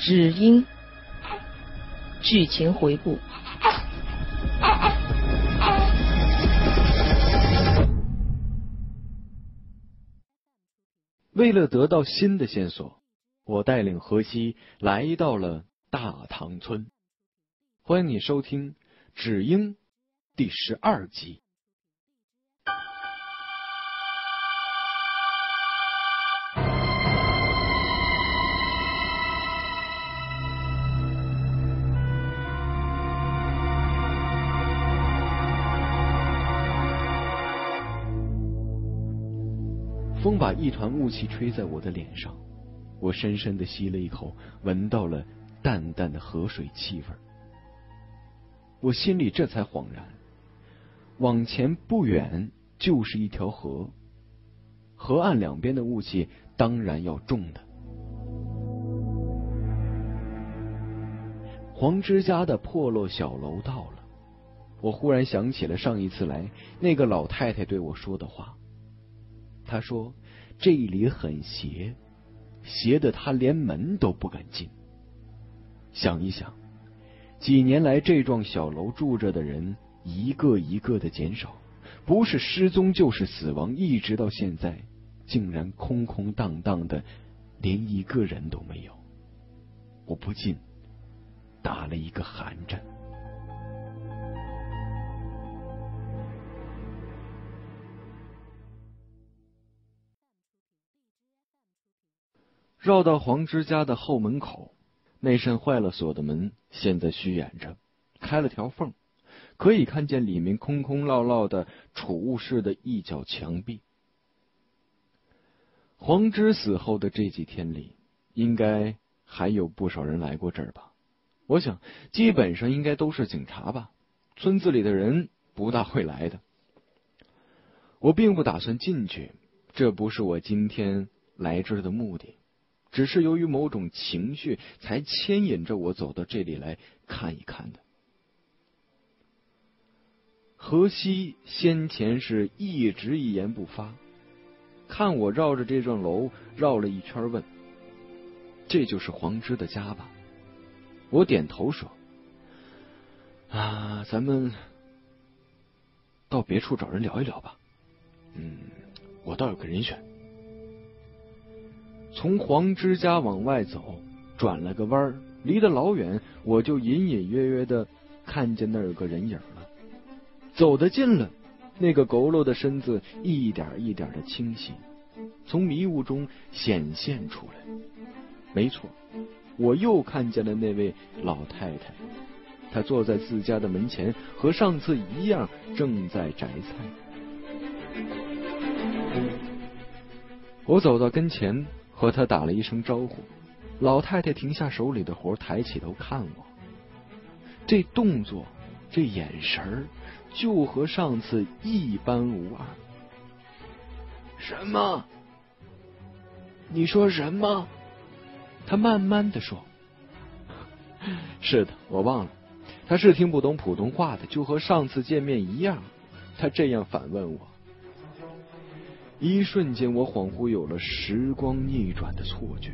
只因剧情回顾。为了得到新的线索，我带领荷西来到了大唐村。欢迎你收听《只因》第十二集。风把一团雾气吹在我的脸上，我深深的吸了一口，闻到了淡淡的河水气味。我心里这才恍然，往前不远就是一条河，河岸两边的雾气当然要重的。黄之家的破落小楼到了，我忽然想起了上一次来那个老太太对我说的话。他说：“这里很邪，邪的他连门都不敢进。想一想，几年来这幢小楼住着的人一个一个的减少，不是失踪就是死亡，一直到现在，竟然空空荡荡的，连一个人都没有。我不禁打了一个寒战。”绕到黄之家的后门口，那扇坏了锁的门现在虚掩着，开了条缝，可以看见里面空空落落的储物室的一角墙壁。黄之死后的这几天里，应该还有不少人来过这儿吧？我想，基本上应该都是警察吧。村子里的人不大会来的。我并不打算进去，这不是我今天来这儿的目的。只是由于某种情绪，才牵引着我走到这里来看一看的。何西先前是一直一言不发，看我绕着这幢楼绕了一圈，问：“这就是黄之的家吧？”我点头说：“啊，咱们到别处找人聊一聊吧。嗯，我倒有个人选。”从黄之家往外走，转了个弯儿，离得老远，我就隐隐约约的看见那儿有个人影了。走得近了，那个佝偻的身子一点一点的清晰，从迷雾中显现出来。没错，我又看见了那位老太太，她坐在自家的门前，和上次一样，正在摘菜。我走到跟前。和他打了一声招呼，老太太停下手里的活，抬起头看我。这动作，这眼神儿，就和上次一般无二。什么？你说什么？他慢慢的说：“是的，我忘了，他是听不懂普通话的，就和上次见面一样。”他这样反问我。一瞬间，我恍惚有了时光逆转的错觉。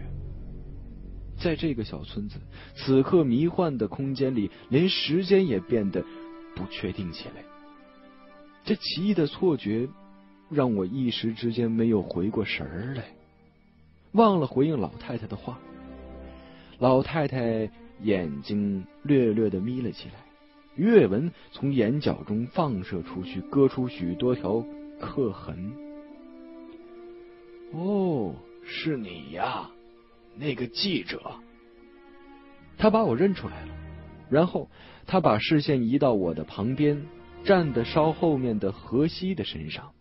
在这个小村子，此刻迷幻的空间里，连时间也变得不确定起来。这奇异的错觉让我一时之间没有回过神儿来，忘了回应老太太的话。老太太眼睛略略的眯了起来，月纹从眼角中放射出去，割出许多条刻痕。哦，是你呀，那个记者。他把我认出来了，然后他把视线移到我的旁边，站的稍后面的荷西的身上。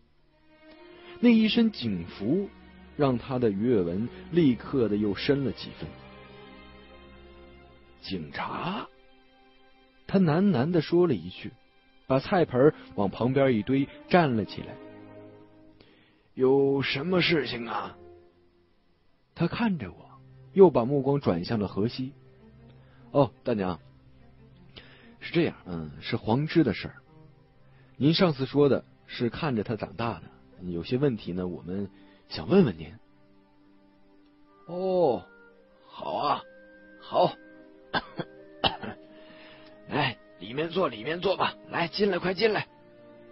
那一身警服让他的鱼尾纹立刻的又深了几分。警察，他喃喃的说了一句，把菜盆往旁边一堆，站了起来。有什么事情啊？他看着我，又把目光转向了河西。哦，大娘，是这样，嗯，是黄芝的事儿。您上次说的是看着他长大的，有些问题呢，我们想问问您。哦，好啊，好，来 里面坐，里面坐吧。来，进来，快进来。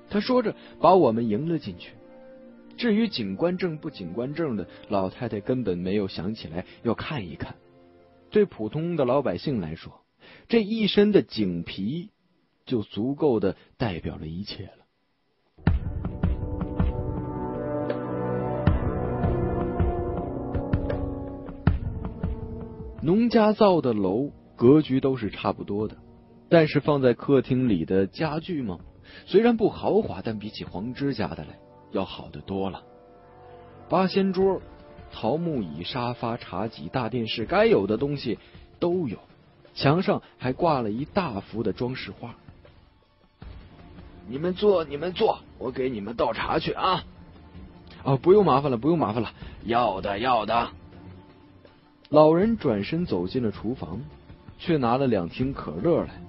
他说着，把我们迎了进去。至于警官证不警官证的，老太太根本没有想起来要看一看。对普通的老百姓来说，这一身的警皮就足够的代表了一切了。农家造的楼格局都是差不多的，但是放在客厅里的家具嘛，虽然不豪华，但比起黄芝家的来要好得多了。八仙桌、桃木椅、沙发、茶几、大电视，该有的东西都有。墙上还挂了一大幅的装饰画。你们坐，你们坐，我给你们倒茶去啊！啊，不用麻烦了，不用麻烦了。要的，要的。老人转身走进了厨房，却拿了两听可乐来。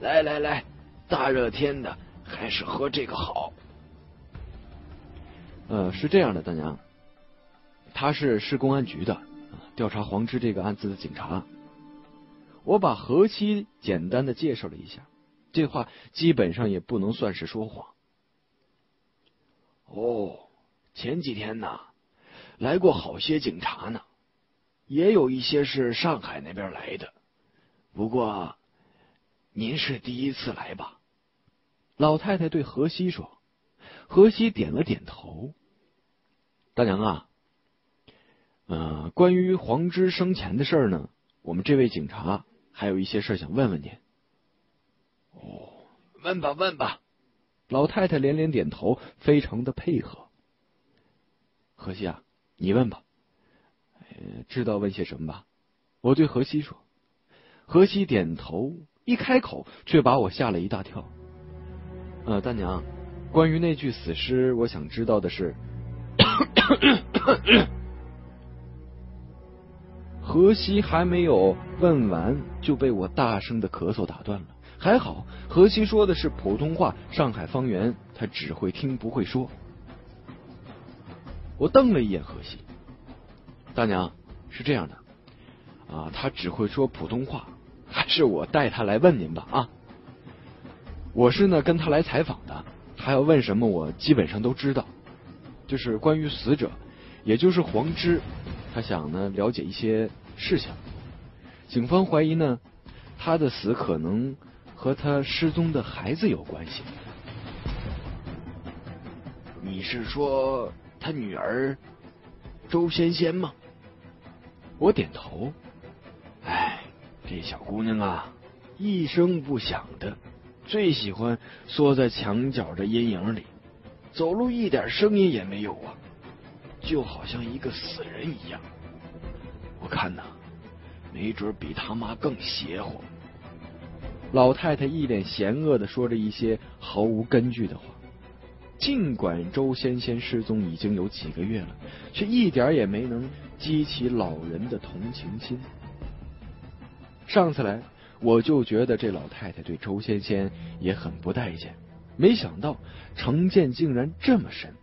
来来来，大热天的，还是喝这个好。呃，是这样的，大娘，他是市公安局的，调查黄芝这个案子的警察。我把何西简单的介绍了一下，这话基本上也不能算是说谎。哦，前几天呢，来过好些警察呢，也有一些是上海那边来的。不过，您是第一次来吧？老太太对何西说。何西点了点头。大娘啊，呃，关于黄之生前的事呢，我们这位警察。还有一些事想问问您。哦，问吧问吧。老太太连连点头，非常的配合。何西啊，你问吧。知道问些什么吧？我对何西说。何西点头，一开口却把我吓了一大跳。呃，大娘，关于那具死尸，我想知道的是。何西还没有问完，就被我大声的咳嗽打断了。还好，何西说的是普通话，上海方言，他只会听不会说。我瞪了一眼何西，大娘是这样的啊，他只会说普通话，还是我带他来问您吧啊？我是呢跟他来采访的，他要问什么，我基本上都知道，就是关于死者，也就是黄之，他想呢了解一些。事情，警方怀疑呢，他的死可能和他失踪的孩子有关系。你是说他女儿周仙仙吗？我点头。哎，这小姑娘啊，一声不响的，最喜欢缩在墙角的阴影里，走路一点声音也没有啊，就好像一个死人一样。我看呐，没准比他妈更邪乎。老太太一脸嫌恶的说着一些毫无根据的话。尽管周仙仙失踪已经有几个月了，却一点也没能激起老人的同情心。上次来，我就觉得这老太太对周仙仙也很不待见，没想到成见竟然这么深。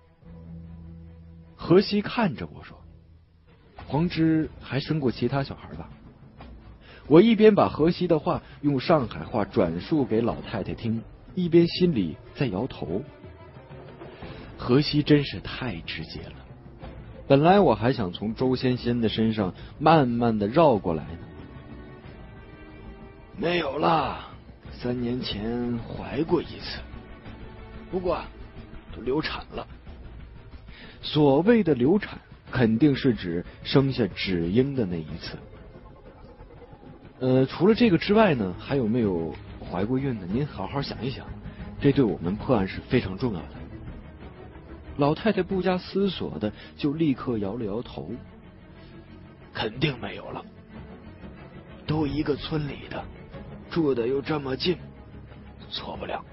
何西看着我说。黄芝还生过其他小孩吧？我一边把何西的话用上海话转述给老太太听，一边心里在摇头。何西真是太直接了。本来我还想从周仙仙的身上慢慢的绕过来呢。没有了，三年前怀过一次，不过都流产了。所谓的流产。肯定是指生下芷英的那一次。呃，除了这个之外呢，还有没有怀过孕的？您好好想一想，这对我们破案是非常重要的。老太太不加思索的就立刻摇了摇头，肯定没有了。都一个村里的，住的又这么近，错不了。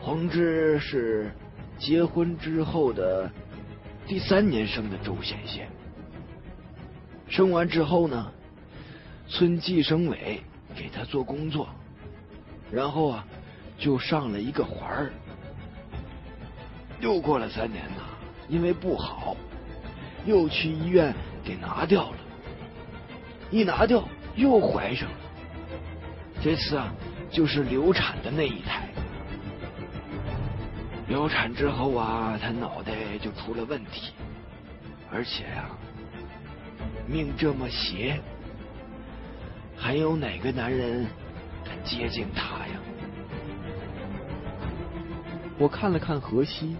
黄志是结婚之后的。第三年生的周贤贤，生完之后呢，村计生委给他做工作，然后啊就上了一个环儿，又过了三年呐，因为不好，又去医院给拿掉了。一拿掉又怀上了。这次啊，就是流产的那一胎。流产之后啊，他脑袋就出了问题，而且呀，命这么邪，还有哪个男人敢接近他呀？我看了看荷西，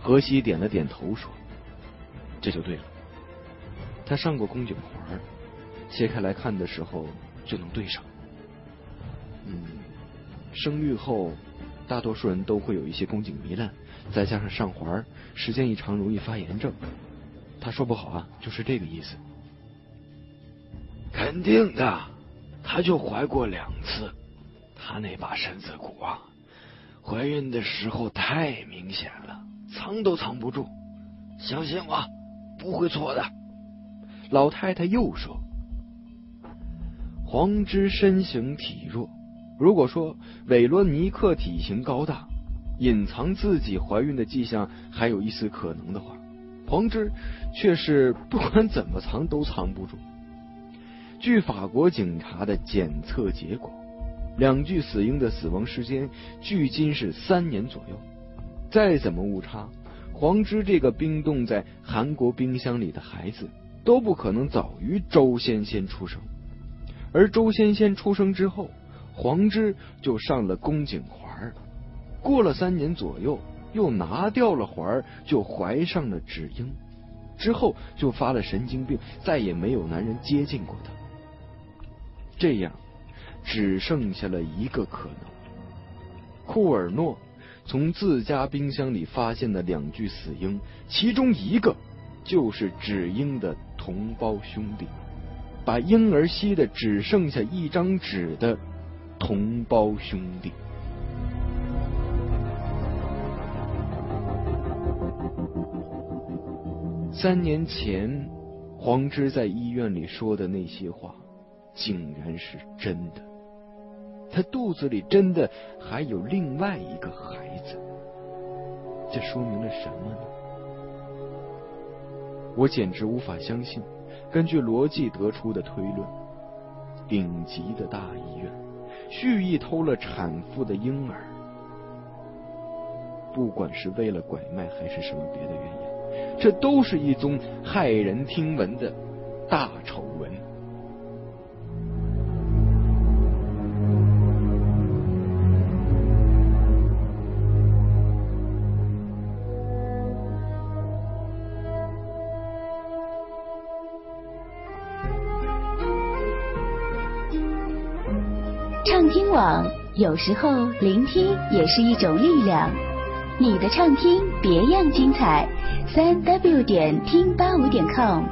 荷西点了点头，说：“这就对了。他上过宫颈环，切开来看的时候就能对上。嗯，生育后。”大多数人都会有一些宫颈糜烂，再加上上环，时间一长容易发炎症。他说不好啊，就是这个意思。肯定的，他就怀过两次，他那把身子骨啊，怀孕的时候太明显了，藏都藏不住。相信我，不会错的。老太太又说：“黄之身形体弱。”如果说韦罗尼克体型高大，隐藏自己怀孕的迹象还有一丝可能的话，黄芝却是不管怎么藏都藏不住。据法国警察的检测结果，两具死婴的死亡时间距今是三年左右。再怎么误差，黄芝这个冰冻在韩国冰箱里的孩子都不可能早于周仙仙出生，而周仙仙出生之后。黄之就上了宫颈环，过了三年左右，又拿掉了环，就怀上了芷英，之后就发了神经病，再也没有男人接近过她。这样，只剩下了一个可能：库尔诺从自家冰箱里发现的两具死婴，其中一个就是芷英的同胞兄弟，把婴儿吸的只剩下一张纸的。同胞兄弟，三年前黄之在医院里说的那些话，竟然是真的。他肚子里真的还有另外一个孩子，这说明了什么呢？我简直无法相信。根据逻辑得出的推论，顶级的大医院。蓄意偷了产妇的婴儿，不管是为了拐卖还是什么别的原因，这都是一宗骇人听闻的大丑有时候聆听也是一种力量。你的畅听别样精彩，三 w 点听八五点 com。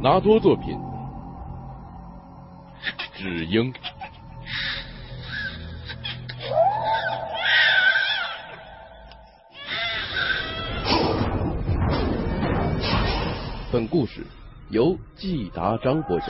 拿多作品，只英。本故事由季达章播讲。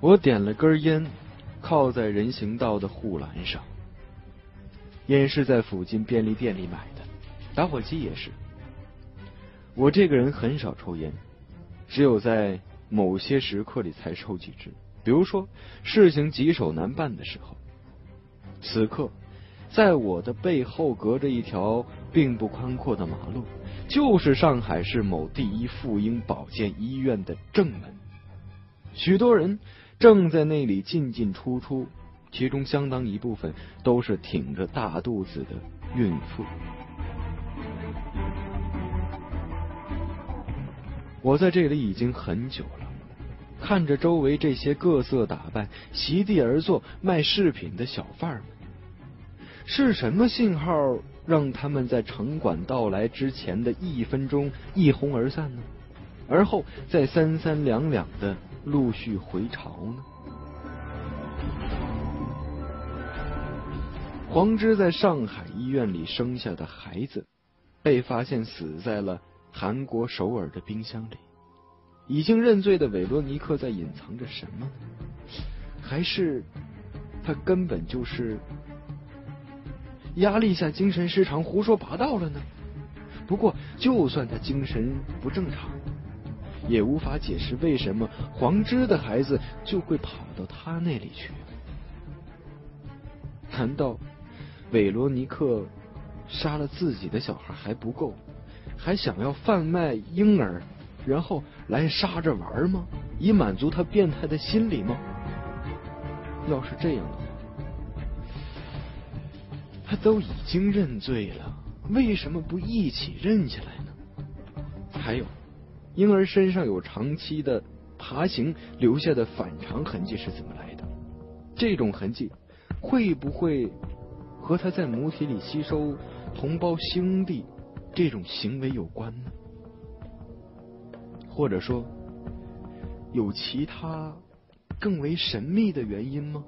我点了根烟，靠在人行道的护栏上。烟是在附近便利店里买的，打火机也是。我这个人很少抽烟，只有在某些时刻里才抽几支。比如说事情棘手难办的时候。此刻，在我的背后隔着一条并不宽阔的马路，就是上海市某第一妇婴保健医院的正门。许多人正在那里进进出出，其中相当一部分都是挺着大肚子的孕妇。我在这里已经很久了，看着周围这些各色打扮、席地而坐卖饰品的小贩们，是什么信号让他们在城管到来之前的一分钟一哄而散呢？而后再三三两两的陆续回巢呢？黄芝在上海医院里生下的孩子，被发现死在了韩国首尔的冰箱里。已经认罪的韦罗尼克在隐藏着什么？还是他根本就是压力下精神失常、胡说八道了呢？不过，就算他精神不正常，也无法解释为什么黄芝的孩子就会跑到他那里去。难道韦罗尼克杀了自己的小孩还不够，还想要贩卖婴儿？然后来杀着玩吗？以满足他变态的心理吗？要是这样的话，他都已经认罪了，为什么不一起认下来呢？还有，婴儿身上有长期的爬行留下的反常痕迹是怎么来的？这种痕迹会不会和他在母体里吸收同胞兄弟这种行为有关呢？或者说，有其他更为神秘的原因吗？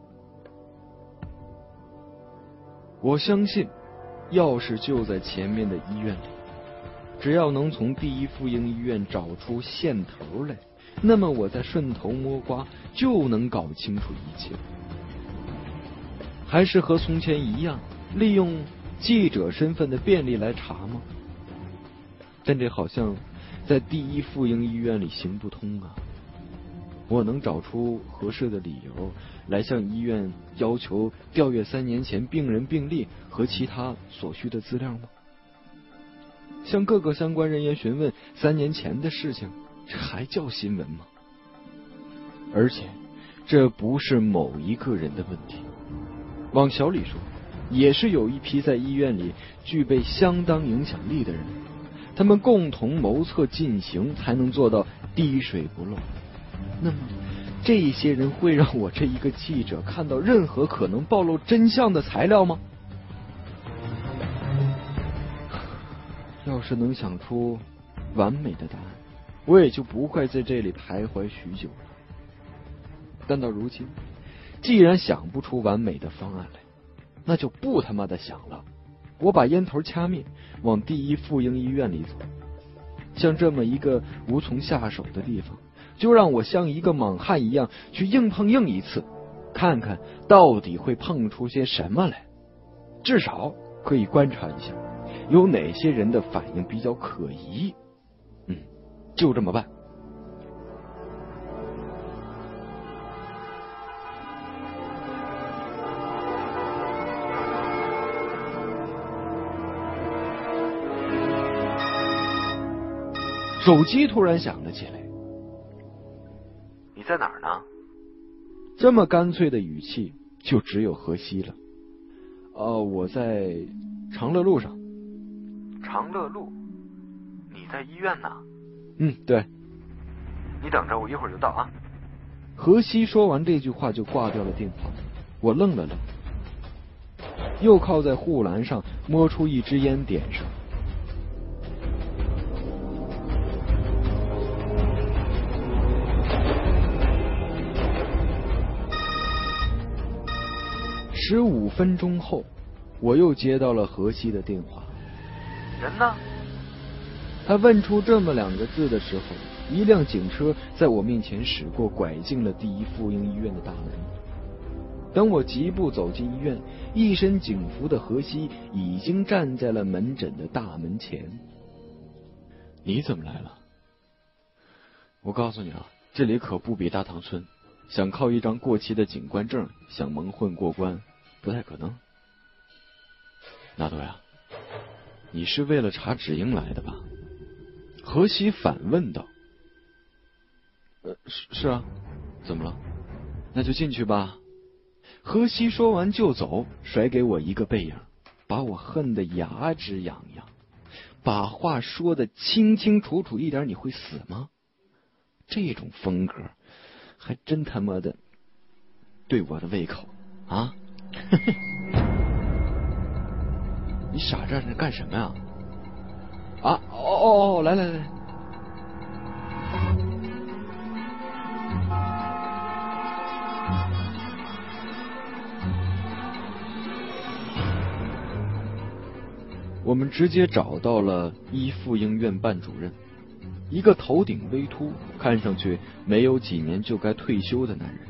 我相信，钥匙就在前面的医院里。只要能从第一妇婴医院找出线头来，那么我再顺藤摸瓜就能搞清楚一切。还是和从前一样，利用记者身份的便利来查吗？但这好像……在第一妇婴医院里行不通啊！我能找出合适的理由来向医院要求调阅三年前病人病历和其他所需的资料吗？向各个相关人员询问三年前的事情，这还叫新闻吗？而且这不是某一个人的问题，往小里说，也是有一批在医院里具备相当影响力的人。他们共同谋策进行，才能做到滴水不漏。那么，这些人会让我这一个记者看到任何可能暴露真相的材料吗？要是能想出完美的答案，我也就不会在这里徘徊许久了。但到如今，既然想不出完美的方案来，那就不他妈的想了。我把烟头掐灭，往第一妇婴医院里走。像这么一个无从下手的地方，就让我像一个莽汉一样去硬碰硬一次，看看到底会碰出些什么来。至少可以观察一下，有哪些人的反应比较可疑。嗯，就这么办。手机突然响了起来。你在哪儿呢？这么干脆的语气，就只有河西了。哦，我在长乐路上。长乐路？你在医院呢？嗯，对。你等着，我一会儿就到啊。河西说完这句话就挂掉了电话。我愣了愣，又靠在护栏上摸出一支烟点上。十五分钟后，我又接到了河西的电话。人呢？他问出这么两个字的时候，一辆警车在我面前驶过，拐进了第一妇婴医院的大门。等我疾步走进医院，一身警服的河西已经站在了门诊的大门前。你怎么来了？我告诉你啊，这里可不比大塘村，想靠一张过期的警官证想蒙混过关。不太可能，纳多呀，你是为了查芷英来的吧？何西反问道。呃，是是啊，怎么了？那就进去吧。何西说完就走，甩给我一个背影，把我恨得牙直痒痒。把话说的清清楚楚一点，你会死吗？这种风格还真他妈的对我的胃口啊！你傻站着干什么呀？啊，哦哦哦，来来来。我们直接找到了一妇婴院办主任，一个头顶微秃、看上去没有几年就该退休的男人。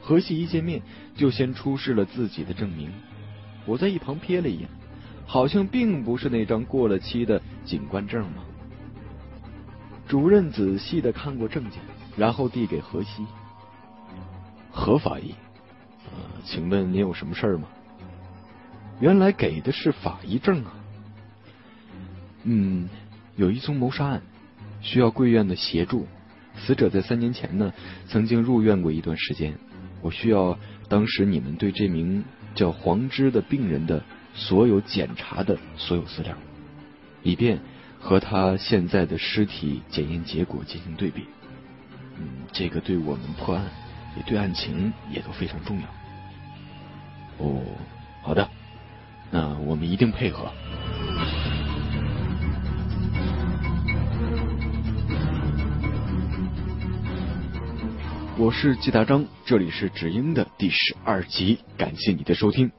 何西一见面就先出示了自己的证明，我在一旁瞥了一眼，好像并不是那张过了期的警官证吗。主任仔细的看过证件，然后递给何西。何法医，请问您有什么事儿吗？原来给的是法医证啊。嗯，有一宗谋杀案，需要贵院的协助。死者在三年前呢，曾经入院过一段时间。我需要当时你们对这名叫黄芝的病人的所有检查的所有资料，以便和他现在的尸体检验结果进行对比。嗯，这个对我们破案也对案情也都非常重要。哦，好的，那我们一定配合。我是季大章，这里是只因的第十二集，感谢你的收听。